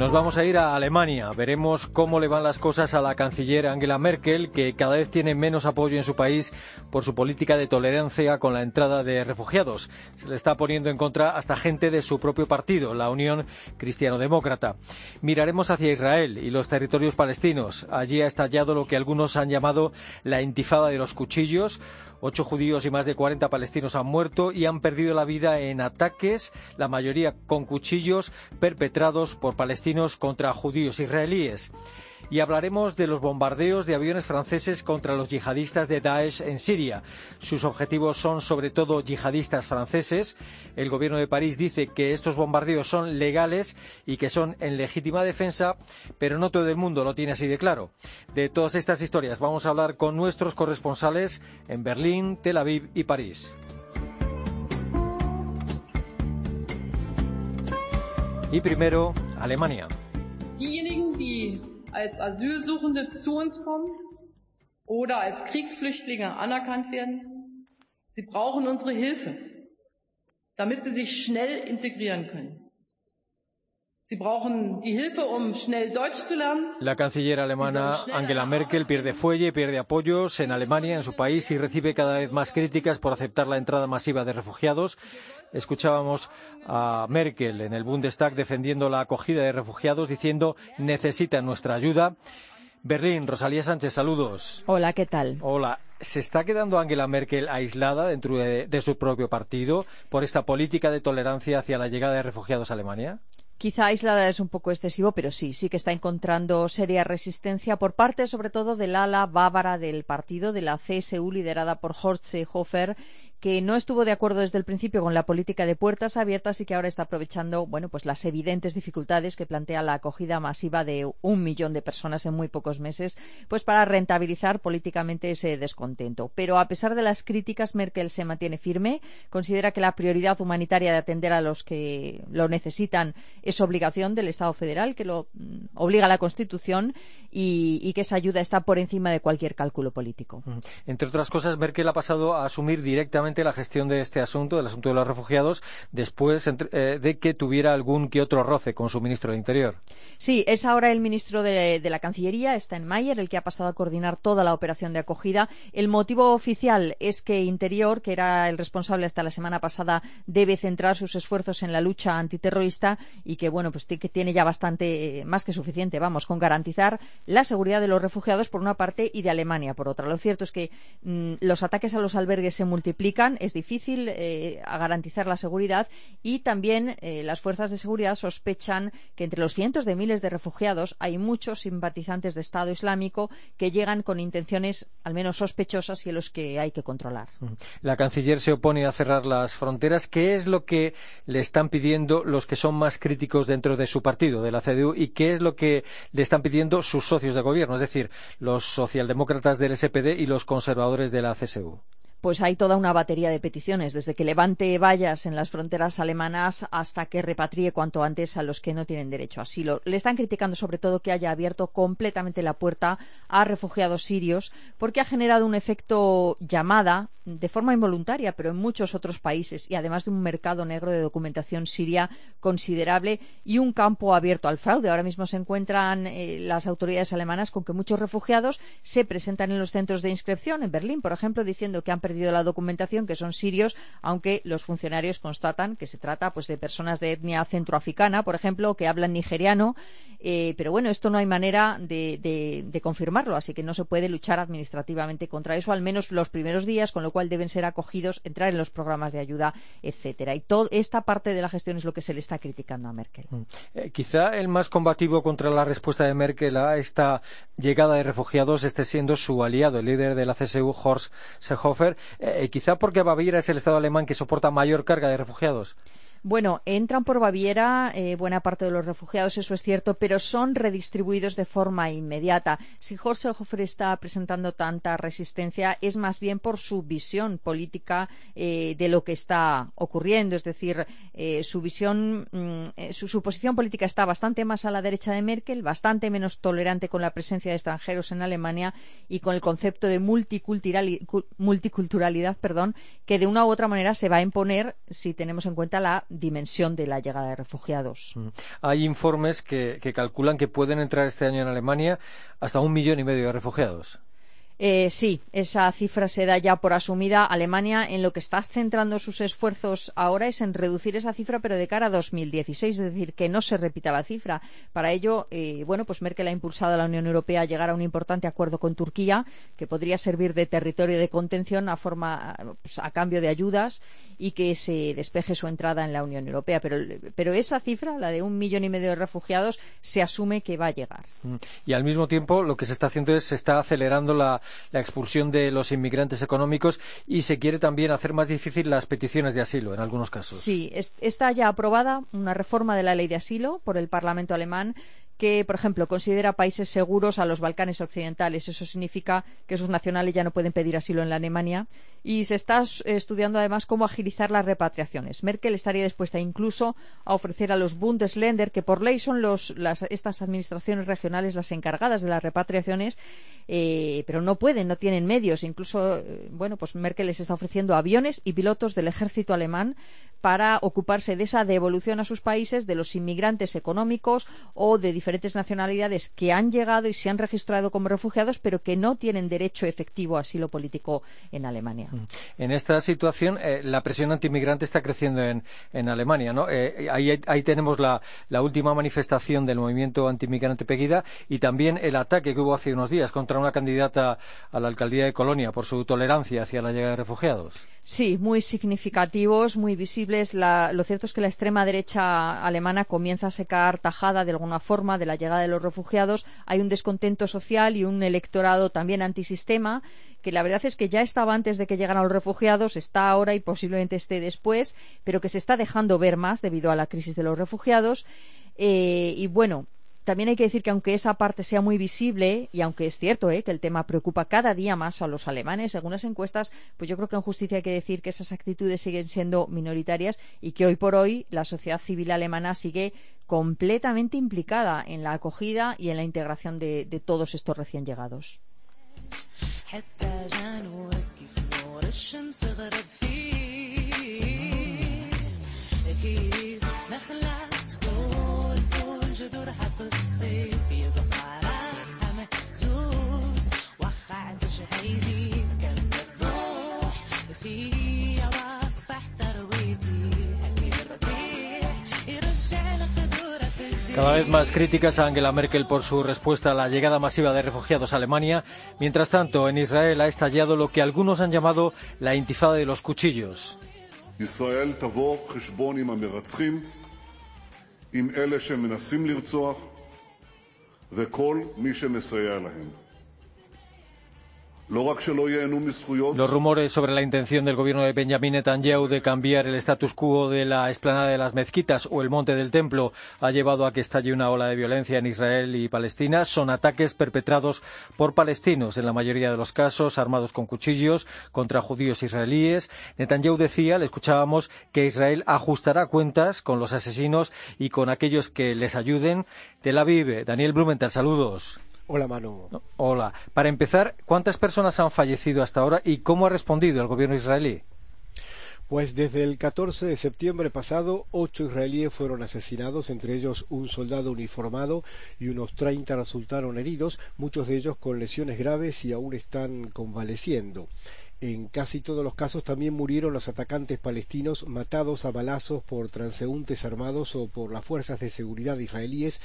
Nos vamos a ir a Alemania. Veremos cómo le van las cosas a la canciller Angela Merkel, que cada vez tiene menos apoyo en su país por su política de tolerancia con la entrada de refugiados. Se le está poniendo en contra hasta gente de su propio partido, la Unión Cristiano-Demócrata. Miraremos hacia Israel y los territorios palestinos. Allí ha estallado lo que algunos han llamado la intifada de los cuchillos Ocho judíos y más de 40 palestinos han muerto y han perdido la vida en ataques, la mayoría con cuchillos, perpetrados por palestinos contra judíos israelíes y hablaremos de los bombardeos de aviones franceses contra los yihadistas de Daesh en Siria. Sus objetivos son sobre todo yihadistas franceses. El gobierno de París dice que estos bombardeos son legales y que son en legítima defensa, pero no todo el mundo lo tiene así de claro. De todas estas historias vamos a hablar con nuestros corresponsales en Berlín, Tel Aviv y París. Y primero, Alemania. Als Asylsuchende zu uns kommen oder als Kriegsflüchtlinge anerkannt werden. Sie brauchen unsere Hilfe, damit sie sich schnell integrieren können. Sie brauchen die Hilfe, um schnell Deutsch zu lernen. La canciller alemana Angela Merkel pierde fuelle, pierde apoyos en Alemania, en su país, y recibe cada vez más críticas por aceptar la entrada masiva de refugiados. Escuchábamos a Merkel en el Bundestag defendiendo la acogida de refugiados, diciendo necesitan nuestra ayuda. Berlín, Rosalía Sánchez, saludos. Hola, ¿qué tal? Hola. ¿Se está quedando Angela Merkel aislada dentro de, de su propio partido por esta política de tolerancia hacia la llegada de refugiados a Alemania? Quizá aislada es un poco excesivo, pero sí, sí que está encontrando seria resistencia por parte, sobre todo, del ala bávara del partido, de la CSU, liderada por Horst Seehofer, que no estuvo de acuerdo desde el principio con la política de puertas abiertas y que ahora está aprovechando bueno, pues las evidentes dificultades que plantea la acogida masiva de un millón de personas en muy pocos meses, pues para rentabilizar políticamente ese descontento. Pero a pesar de las críticas, Merkel se mantiene firme, considera que la prioridad humanitaria de atender a los que lo necesitan es obligación del Estado federal, que lo mm, obliga la Constitución y, y que esa ayuda está por encima de cualquier cálculo político. Entre otras cosas, Merkel ha pasado a asumir directamente la gestión de este asunto, del asunto de los refugiados, después eh, de que tuviera algún que otro roce con su ministro del Interior. Sí, es ahora el ministro de, la Cancillería, Steinmeier, el que ha pasado a coordinar toda la operación de acogida. El motivo oficial es que Interior, que era el responsable hasta la semana pasada, debe centrar sus esfuerzos en la lucha antiterrorista y que, bueno, pues que tiene ya bastante, eh, más que suficiente, vamos, con garantizar la seguridad de los refugiados por una parte y de Alemania por otra. Lo cierto es que mm, los ataques a los albergues se multiplican es difícil eh, garantizar la seguridad y también eh, las fuerzas de seguridad sospechan que entre los cientos de miles de refugiados hay muchos simpatizantes de Estado Islámico que llegan con intenciones al menos sospechosas y a los que hay que controlar. La canciller se opone a cerrar las fronteras. ¿Qué es lo que le están pidiendo los que son más críticos dentro de su partido, de la CDU, y qué es lo que le están pidiendo sus socios de gobierno, es decir, los socialdemócratas del SPD y los conservadores de la CSU? Pues hay toda una batería de peticiones, desde que levante vallas en las fronteras alemanas hasta que repatrie cuanto antes a los que no tienen derecho a asilo. Le están criticando sobre todo que haya abierto completamente la puerta a refugiados sirios porque ha generado un efecto llamada de forma involuntaria, pero en muchos otros países y además de un mercado negro de documentación siria considerable y un campo abierto al fraude. Ahora mismo se encuentran eh, las autoridades alemanas con que muchos refugiados se presentan en los centros de inscripción en Berlín, por ejemplo, diciendo que han perdido la documentación, que son sirios, aunque los funcionarios constatan que se trata pues, de personas de etnia centroafricana, por ejemplo, que hablan nigeriano. Eh, pero bueno, esto no hay manera de, confirmarlo, así que no se puede luchar administrativamente contra eso, al menos los primeros días, con lo cual deben ser acogidos, entrar en los programas de ayuda, etcétera. Y toda esta parte de la gestión es lo que se le está criticando a Merkel. Mm. Eh, quizá el más combativo contra la respuesta de Merkel a esta llegada de refugiados esté siendo su aliado, el líder de la CSU, Horst Seehofer, eh, quizá porque Baviera es el Estado alemán que soporta mayor carga de refugiados. Bueno, entran por Baviera eh, buena parte de los refugiados, eso es cierto, pero son redistribuidos de forma inmediata. Si Jorge Hofer está presentando tanta resistencia, es más bien por su visión política eh, de lo que está ocurriendo. Es decir, eh, su visión, mm, su, su, posición política está bastante más a la derecha de Merkel, bastante menos tolerante con la presencia de extranjeros en Alemania y con el concepto de multiculturalidad, perdón, que de una u otra manera se va a imponer si tenemos en cuenta la dimensión de la llegada de refugiados. Mm. Hay informes que, que calculan que pueden entrar este año en Alemania hasta un millón y medio de refugiados. Eh, sí, esa cifra se da ya por asumida. Alemania en lo que está centrando sus esfuerzos ahora es en reducir esa cifra, pero de cara a 2016, es decir, que no se repita la cifra. Para ello, eh, bueno, pues Merkel ha impulsado a la Unión Europea a llegar a un importante acuerdo con Turquía, que podría servir de territorio de contención a, forma, pues, a cambio de ayudas y que se despeje su entrada en la Unión Europea. Pero, esa cifra, la de un millón y medio de refugiados, se asume que va a llegar. Mm. Y al mismo tiempo, lo que se está haciendo es se está acelerando la la expulsión de los inmigrantes económicos y se quiere también hacer más difícil las peticiones de asilo en algunos casos. Sí, está ya aprobada una reforma de la ley de asilo por el Parlamento alemán que, por ejemplo, considera países seguros a los Balcanes occidentales. Eso significa que sus nacionales ya no pueden pedir asilo en la Alemania. Y se está estudiando además cómo agilizar las repatriaciones. Merkel estaría dispuesta incluso a ofrecer a los Bundesländer, que por ley son estas administraciones regionales las encargadas de las repatriaciones, eh, pero no pueden, no tienen medios. Incluso, eh, bueno, pues Merkel les está ofreciendo aviones y pilotos del ejército alemán para ocuparse de esa devolución a sus países de los inmigrantes económicos o de diferentes nacionalidades que han llegado y se han registrado como refugiados, pero que no tienen derecho efectivo a asilo político en Alemania. Mm. En esta situación, eh, la presión antimigrante está creciendo en, Alemania. ¿no? Eh, ahí, tenemos la, última manifestación del movimiento antimigrante Pegida y también el ataque que hubo hace unos días contra una candidata a la alcaldía de Colonia por su tolerancia hacia la llegada de refugiados. Sí, muy significativos, muy visibles. lo cierto es que la extrema derecha alemana comienza a secar tajada de alguna forma de la llegada de los refugiados. Hay un descontento social y un electorado también antisistema que la verdad es que ya estaba antes de que llegaran los refugiados, está ahora y posiblemente esté después, pero que se está dejando ver más debido a la crisis de los refugiados. Eh, y bueno, también hay que decir que aunque esa parte sea muy visible y aunque es cierto ¿eh? que el tema preocupa cada día más a los alemanes, según las encuestas, pues yo creo que en justicia hay que decir que esas actitudes siguen siendo minoritarias y que hoy por hoy la sociedad civil alemana sigue completamente implicada en la acogida y en la integración de, de todos estos recién llegados. حتى جا نورك في نور الشمس غرب في Cada vez más críticas a Angela Merkel por su respuesta a la llegada masiva de refugiados a Alemania. Mientras tanto, en Israel ha estallado lo que algunos han llamado la intifada de los cuchillos. Los rumores sobre la intención del gobierno de Benjamin Netanyahu de cambiar el status quo de la explanada de las mezquitas o el monte del templo ha llevado a que estalle una ola de violencia en Israel y Palestina. Son ataques perpetrados por palestinos, en la mayoría de los casos armados con cuchillos contra judíos israelíes. Netanyahu decía, le escuchábamos, que Israel ajustará cuentas con los asesinos y con aquellos que les ayuden. Tel Aviv, Daniel Blumenthal, saludos. Hola, Manu. hola. Para empezar, ¿cuántas personas han fallecido hasta ahora y cómo ha respondido el gobierno israelí? Pues desde el 14 de septiembre pasado, ocho israelíes fueron asesinados, entre ellos un soldado uniformado y unos 30 resultaron heridos, muchos de ellos con lesiones graves y aún están convaleciendo. En casi todos los casos también murieron los atacantes palestinos matados a balazos por transeúntes armados o por las fuerzas de seguridad israelíes.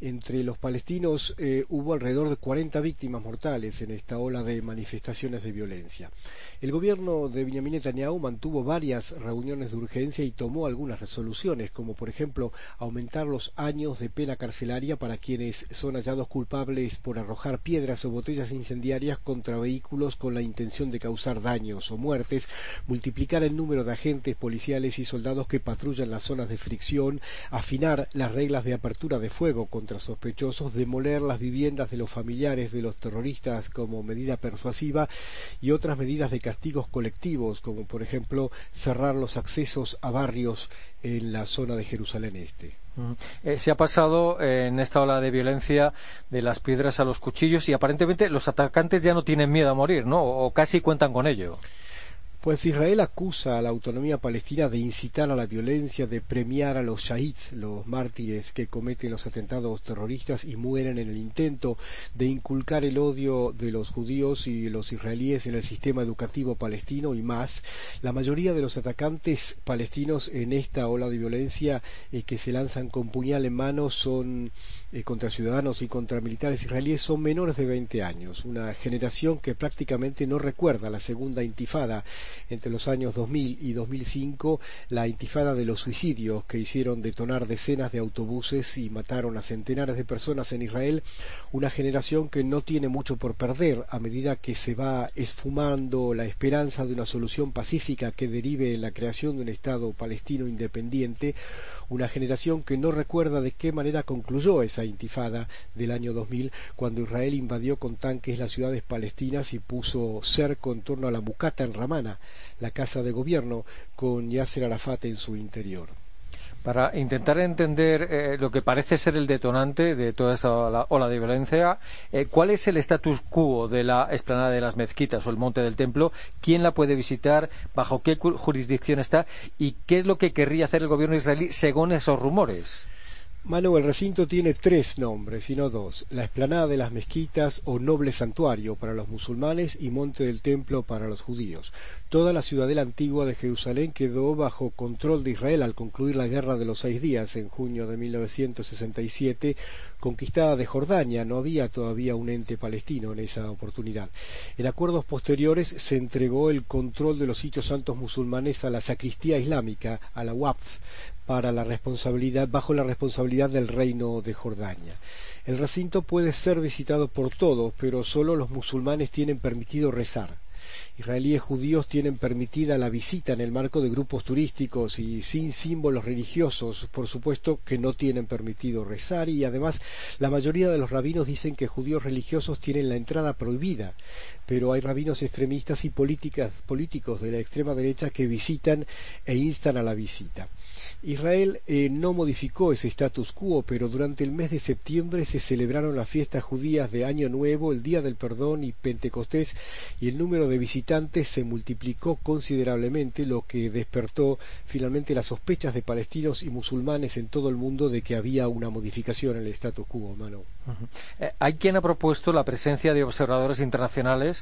Entre los palestinos eh, hubo alrededor de 40 víctimas mortales en esta ola de manifestaciones de violencia. El gobierno de Benjamin Netanyahu mantuvo varias reuniones de urgencia y tomó algunas resoluciones, como por ejemplo aumentar los años de pena carcelaria para quienes son hallados culpables por arrojar piedras o botellas incendiarias contra vehículos con la intención de causar daños o muertes, multiplicar el número de agentes policiales y soldados que patrullan las zonas de fricción, afinar las reglas de apertura de fuego contra sospechosos, demoler las viviendas de los familiares de los terroristas como medida persuasiva y otras medidas de castigos colectivos, como por ejemplo cerrar los accesos a barrios en la zona de Jerusalén Este. Eh, se ha pasado eh, en esta ola de violencia de las piedras a los cuchillos y aparentemente los atacantes ya no tienen miedo a morir, ¿no? O casi cuentan con ello. Pues Israel acusa a la autonomía palestina de incitar a la violencia, de premiar a los shahids, los mártires que cometen los atentados terroristas y mueren en el intento, de inculcar el odio de los judíos y los israelíes en el sistema educativo palestino y más. La mayoría de los atacantes palestinos en esta ola de violencia eh, que se lanzan con puñal en mano son eh, contra ciudadanos y contra militares israelíes son menores de 20 años, una generación que prácticamente no recuerda la segunda intifada entre los años 2000 y 2005 la intifada de los suicidios que hicieron detonar decenas de autobuses y mataron a centenares de personas en Israel, una generación que no tiene mucho por perder a medida que se va esfumando la esperanza de una solución pacífica que derive en la creación de un Estado palestino independiente, una generación que no recuerda de qué manera concluyó esa intifada del año 2000 cuando Israel invadió con tanques las ciudades palestinas y puso cerco en torno a la Mucata en Ramana, la casa de gobierno, con Yasser Arafat en su interior. Para intentar entender eh, lo que parece ser el detonante de toda esta ola, de violencia, eh, ¿cuál es el status quo de la explanada de las mezquitas o el monte del templo? ¿Quién la puede visitar? ¿Bajo qué jurisdicción está? ¿Y qué es lo que querría hacer el gobierno israelí según esos rumores? Manu, el recinto tiene tres nombres y no dos, la explanada de las mezquitas o noble santuario para los musulmanes y monte del templo para los judíos. Toda la ciudadela antigua de Jerusalén quedó bajo control de Israel al concluir la Guerra de los Seis Días en junio de 1967, conquistada de Jordania. No había todavía un ente palestino en esa oportunidad. En acuerdos posteriores se entregó el control de los sitios santos musulmanes a la sacristía islámica, a la WAPS, para la responsabilidad, bajo la responsabilidad del reino de Jordania. El recinto puede ser visitado por todos, pero solo los musulmanes tienen permitido rezar. Israelíes judíos tienen permitida la visita en el marco de grupos turísticos y sin símbolos religiosos, por supuesto que no tienen permitido rezar y además la mayoría de los rabinos dicen que judíos religiosos tienen la entrada prohibida, pero hay rabinos extremistas y políticos de la extrema derecha que visitan e instan a la visita. Israel eh, no modificó ese status quo, pero durante el mes de septiembre se celebraron las fiestas judías de Año Nuevo, el Día del Perdón y Pentecostés, y el número de visitantes se multiplicó considerablemente, lo que despertó finalmente las sospechas de palestinos y musulmanes en todo el mundo de que había una modificación en el status quo, mano. Eh, hay quien ha propuesto la presencia de observadores internacionales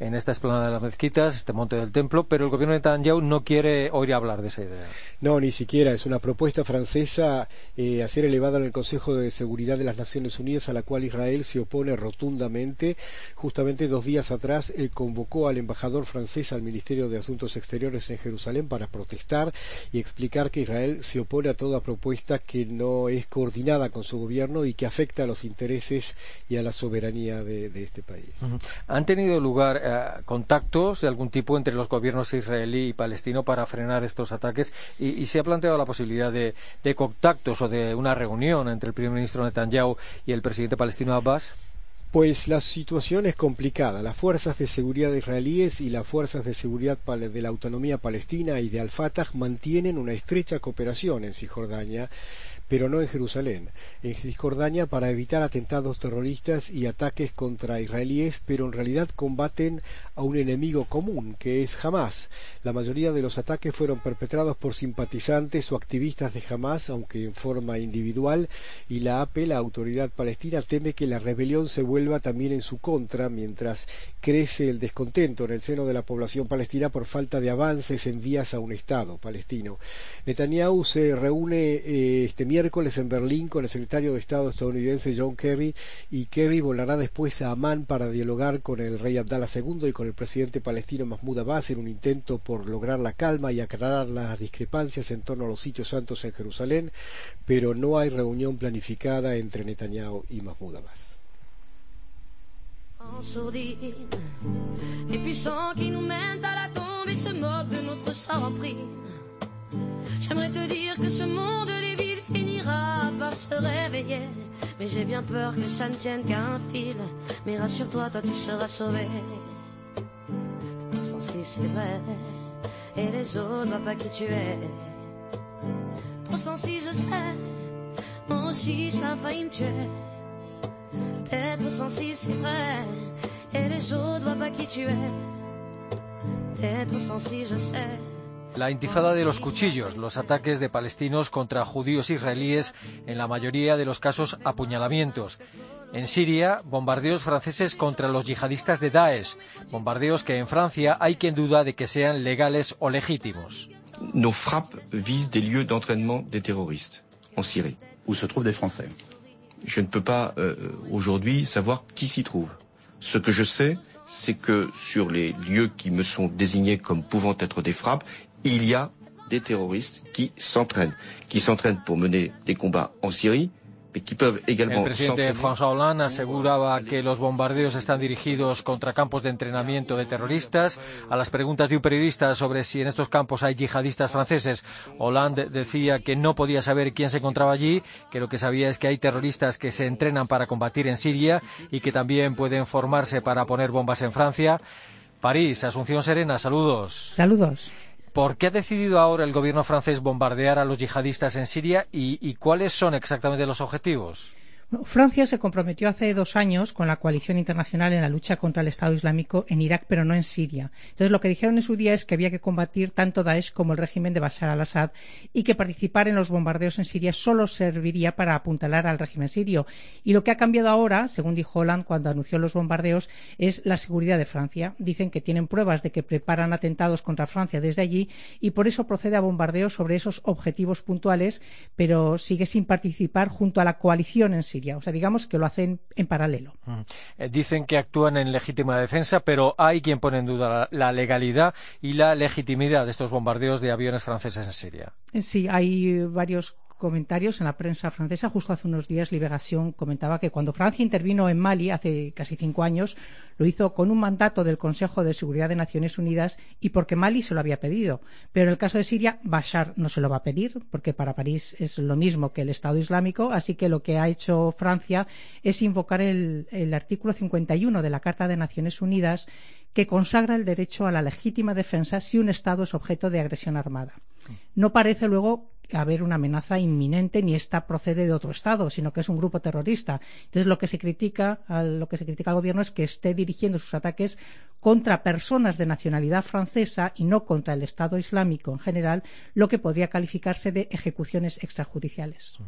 en esta explanada de las mezquitas, este monte del templo, pero el gobierno de Netanyahu no quiere oír hablar de esa idea. No, ni siquiera. Es una propuesta francesa eh, a ser elevada en el Consejo de Seguridad de las Naciones Unidas, a la cual Israel se opone rotundamente. Justamente dos días atrás él convocó al embajador francés al Ministerio de Asuntos Exteriores en Jerusalén para protestar y explicar que Israel se opone a toda propuesta que no es coordinada con su gobierno y que afecta a los intereses y a la soberanía de, este país. Han tenido lugar eh, contactos de algún tipo entre los gobiernos israelí y palestino para frenar estos ataques y, se ha planteado la posibilidad de, contactos o de una reunión entre el primer ministro Netanyahu y el presidente palestino Abbas. Pues la situación es complicada. Las fuerzas de seguridad israelíes y las fuerzas de seguridad de la autonomía palestina y de Al-Fatah mantienen una estrecha cooperación en Cisjordania pero no en Jerusalén, en Cisjordania para evitar atentados terroristas y ataques contra israelíes, pero en realidad combaten a un enemigo común, que es Hamas. La mayoría de los ataques fueron perpetrados por simpatizantes o activistas de Hamas, aunque en forma individual, y la AP, la autoridad palestina, teme que la rebelión se vuelva también en su contra, mientras crece el descontento en el seno de la población palestina por falta de avances en vías a un Estado palestino. Netanyahu se reúne eh, este miércoles miércoles en Berlín con el secretario de Estado estadounidense John Kerry y Kerry volará después a Amán para dialogar con el rey Abdallah II y con el presidente palestino Mahmoud Abbas en un intento por lograr la calma y aclarar las discrepancias en torno a los sitios santos en Jerusalén, pero no hay reunión planificada entre Netanyahu y Mahmoud Abbas. Se réveiller. Mais j'ai bien peur que ça ne tienne qu'à un fil. Mais rassure-toi, toi tu seras sauvé. Tout censé c'est vrai. Et les autres voient pas qui tu es. Trop sensible, je sais. Moi aussi, ça a failli me tuer. Être sensible, c'est vrai. Et les autres voient pas qui tu es. Être sensible, je sais. La intifada de los cuchillos, los ataques de palestinos contra judíos israelíes, en la mayoría de los casos apuñalamientos. En Siria, bombardeos franceses contra los yihadistas de Daesh, bombardeos que en Francia hay quien duda de que sean legales o legítimos. Nos frappes visent des lieux d'entraînement des terroristes en Syrie. Où se trouvent des Français. Je ne peux pas euh, aujourd'hui savoir qui s'y trouve. Ce que je sais, c'est que sur les lieux qui me sont désignés comme pouvant être des frappes, il y a des terroristes qui s'entraînent, qui s'entraînent pour mener des combats en Syrie, El presidente François Hollande aseguraba que los bombardeos están dirigidos contra campos de entrenamiento de terroristas. A las preguntas de un periodista sobre si en estos campos hay yihadistas franceses, Hollande decía que no podía saber quién se encontraba allí, que lo que sabía es que hay terroristas que se entrenan para combatir en Siria y que también pueden formarse para poner bombas en Francia. París, Asunción Serena, saludos. Saludos. ¿Por qué ha decidido ahora el gobierno francés bombardear a los yihadistas en Siria y, cuáles son exactamente los objetivos? Francia se comprometió hace dos años con la coalición internacional en la lucha contra el Estado Islámico en Irak, pero no en Siria. Entonces, lo que dijeron en su día es que había que combatir tanto Daesh como el régimen de Bashar al-Assad y que participar en los bombardeos en Siria solo serviría para apuntalar al régimen sirio. Y lo que ha cambiado ahora, según dijo Hollande cuando anunció los bombardeos, es la seguridad de Francia. Dicen que tienen pruebas de que preparan atentados contra Francia desde allí y por eso procede a bombardeos sobre esos objetivos puntuales, pero sigue sin participar junto a la coalición en Siria. O sea, digamos que lo hacen en paralelo. Mm. Eh, dicen que actúan en legítima defensa, pero hay quien pone en duda la, la, legalidad y la legitimidad de estos bombardeos de aviones franceses en Siria. Sí, hay varios comentarios en la prensa francesa. Justo hace unos días, Liberación comentaba que cuando Francia intervino en Mali hace casi cinco años, lo hizo con un mandato del Consejo de Seguridad de Naciones Unidas y porque Mali se lo había pedido. Pero en el caso de Siria, Bashar no se lo va a pedir, porque para París es lo mismo que el Estado Islámico. Así que lo que ha hecho Francia es invocar el, el artículo 51 de la Carta de Naciones Unidas que consagra el derecho a la legítima defensa si un Estado es objeto de agresión armada. No parece luego haber una amenaza inminente ni esta procede de otro Estado, sino que es un grupo terrorista. Entonces lo que se critica, lo que se critica al gobierno es que esté dirigiendo sus ataques contra personas de nacionalidad francesa y no contra el Estado Islámico en general, lo que podría calificarse de ejecuciones extrajudiciales.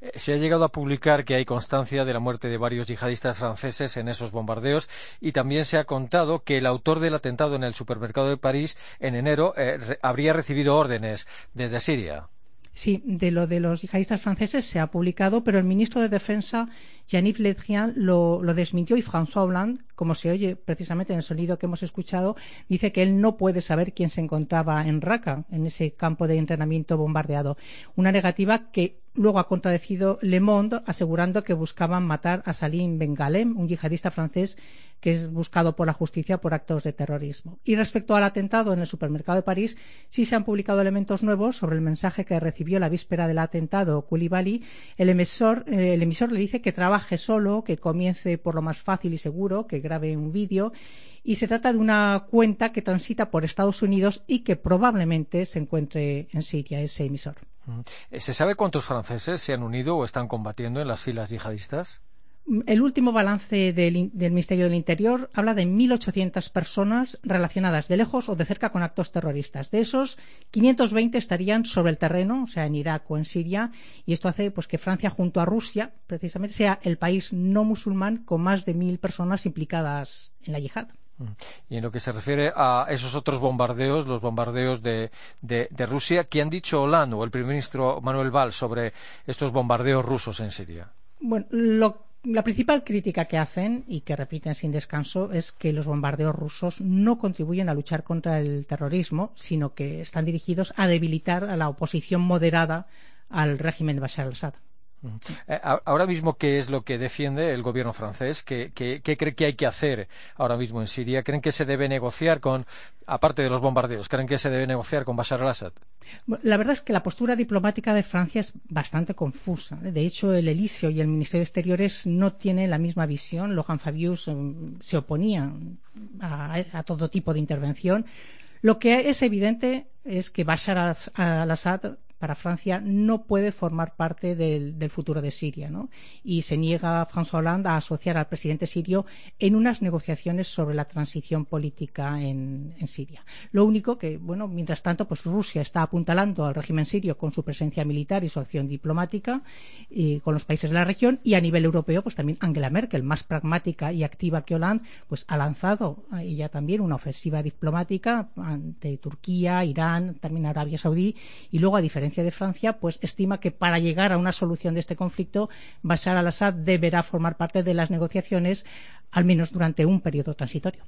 Eh, se ha llegado a publicar que hay constancia de la muerte de varios yihadistas franceses en esos bombardeos y también se ha contado que el autor del atentado en el supermercado de París en enero eh, habría recibido órdenes desde Siria. Sí, de lo de los yihadistas franceses se ha publicado, pero el ministro de Defensa, Jean-Yves Le Drian, lo, lo, desmintió y François Hollande, como se oye precisamente en el sonido que hemos escuchado, dice que él no puede saber quién se encontraba en Raqqa, en ese campo de entrenamiento bombardeado. Una negativa que luego ha contradecido Le Monde, asegurando que buscaban matar a Salim Bengalem, un yihadista francés que es buscado por la justicia por actos de terrorismo. Y respecto al atentado en el supermercado de París, sí se han publicado elementos nuevos sobre el mensaje que recibió la víspera del atentado Koulibaly. El emisor, eh, el emisor le dice que trabaje solo, que comience por lo más fácil y seguro, que grabe un vídeo. Y se trata de una cuenta que transita por Estados Unidos y que probablemente se encuentre en Siria, ese emisor. ¿Se sabe cuántos franceses se han unido o están combatiendo en las filas yihadistas? El último balance del, del, Ministerio del Interior habla de 1.800 personas relacionadas de lejos o de cerca con actos terroristas. De esos, 520 estarían sobre el terreno, o sea, en Irak o en Siria, y esto hace pues, que Francia, junto a Rusia, precisamente sea el país no musulmán con más de 1.000 personas implicadas en la yihad. Y en lo que se refiere a esos otros bombardeos, los bombardeos de, Rusia, ¿qué han dicho Hollande o el primer ministro Manuel Valls sobre estos bombardeos rusos en Siria? Bueno, lo la principal crítica que hacen y que repiten sin descanso es que los bombardeos rusos no contribuyen a luchar contra el terrorismo, sino que están dirigidos a debilitar a la oposición moderada al régimen de Bashar al-Assad. Eh, ahora mismo, ¿qué es lo que defiende el gobierno francés? ¿Qué, cree que hay que hacer ahora mismo en Siria? ¿Creen que se debe negociar con, aparte de los bombardeos, creen que se debe negociar con Bashar al-Assad? La verdad es que la postura diplomática de Francia es bastante confusa. De hecho, el Elíseo y el Ministerio de Exteriores no tienen la misma visión. Lohan Fabius mm, se oponía a todo tipo de intervención. Lo que es evidente es que Bashar al-Assad para Francia no puede formar parte del, futuro de Siria. ¿no? Y se niega François Hollande a asociar al presidente sirio en unas negociaciones sobre la transición política en, Siria. Lo único que, bueno, mientras tanto, pues Rusia está apuntalando al régimen sirio con su presencia militar y su acción diplomática y con los países de la región y a nivel europeo, pues también Angela Merkel, más pragmática y activa que Hollande, pues ha lanzado ella también una ofensiva diplomática ante Turquía, Irán, también Arabia Saudí y luego a diferencia de Francia, pues estima que para llegar a una solución de este conflicto, Bashar al-Assad deberá formar parte de las negociaciones, al menos durante un periodo transitorio.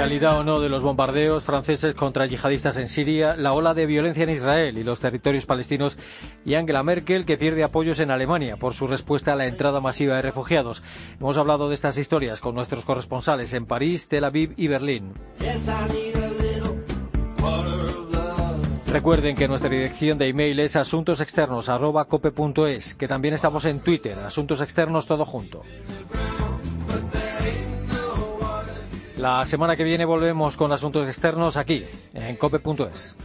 Legalidad o no de los bombardeos franceses contra yihadistas en Siria, la ola de violencia en Israel y los territorios palestinos y Angela Merkel que pierde apoyos en Alemania por su respuesta a la entrada masiva de refugiados. Hemos hablado de estas historias con nuestros corresponsales en París, Tel Aviv y Berlín. Recuerden que nuestra dirección de email es asuntosexternos.cope.es, que también estamos en Twitter, Asuntos Externos todo junto. La semana que viene volvemos con asuntos externos aquí, en cope.es.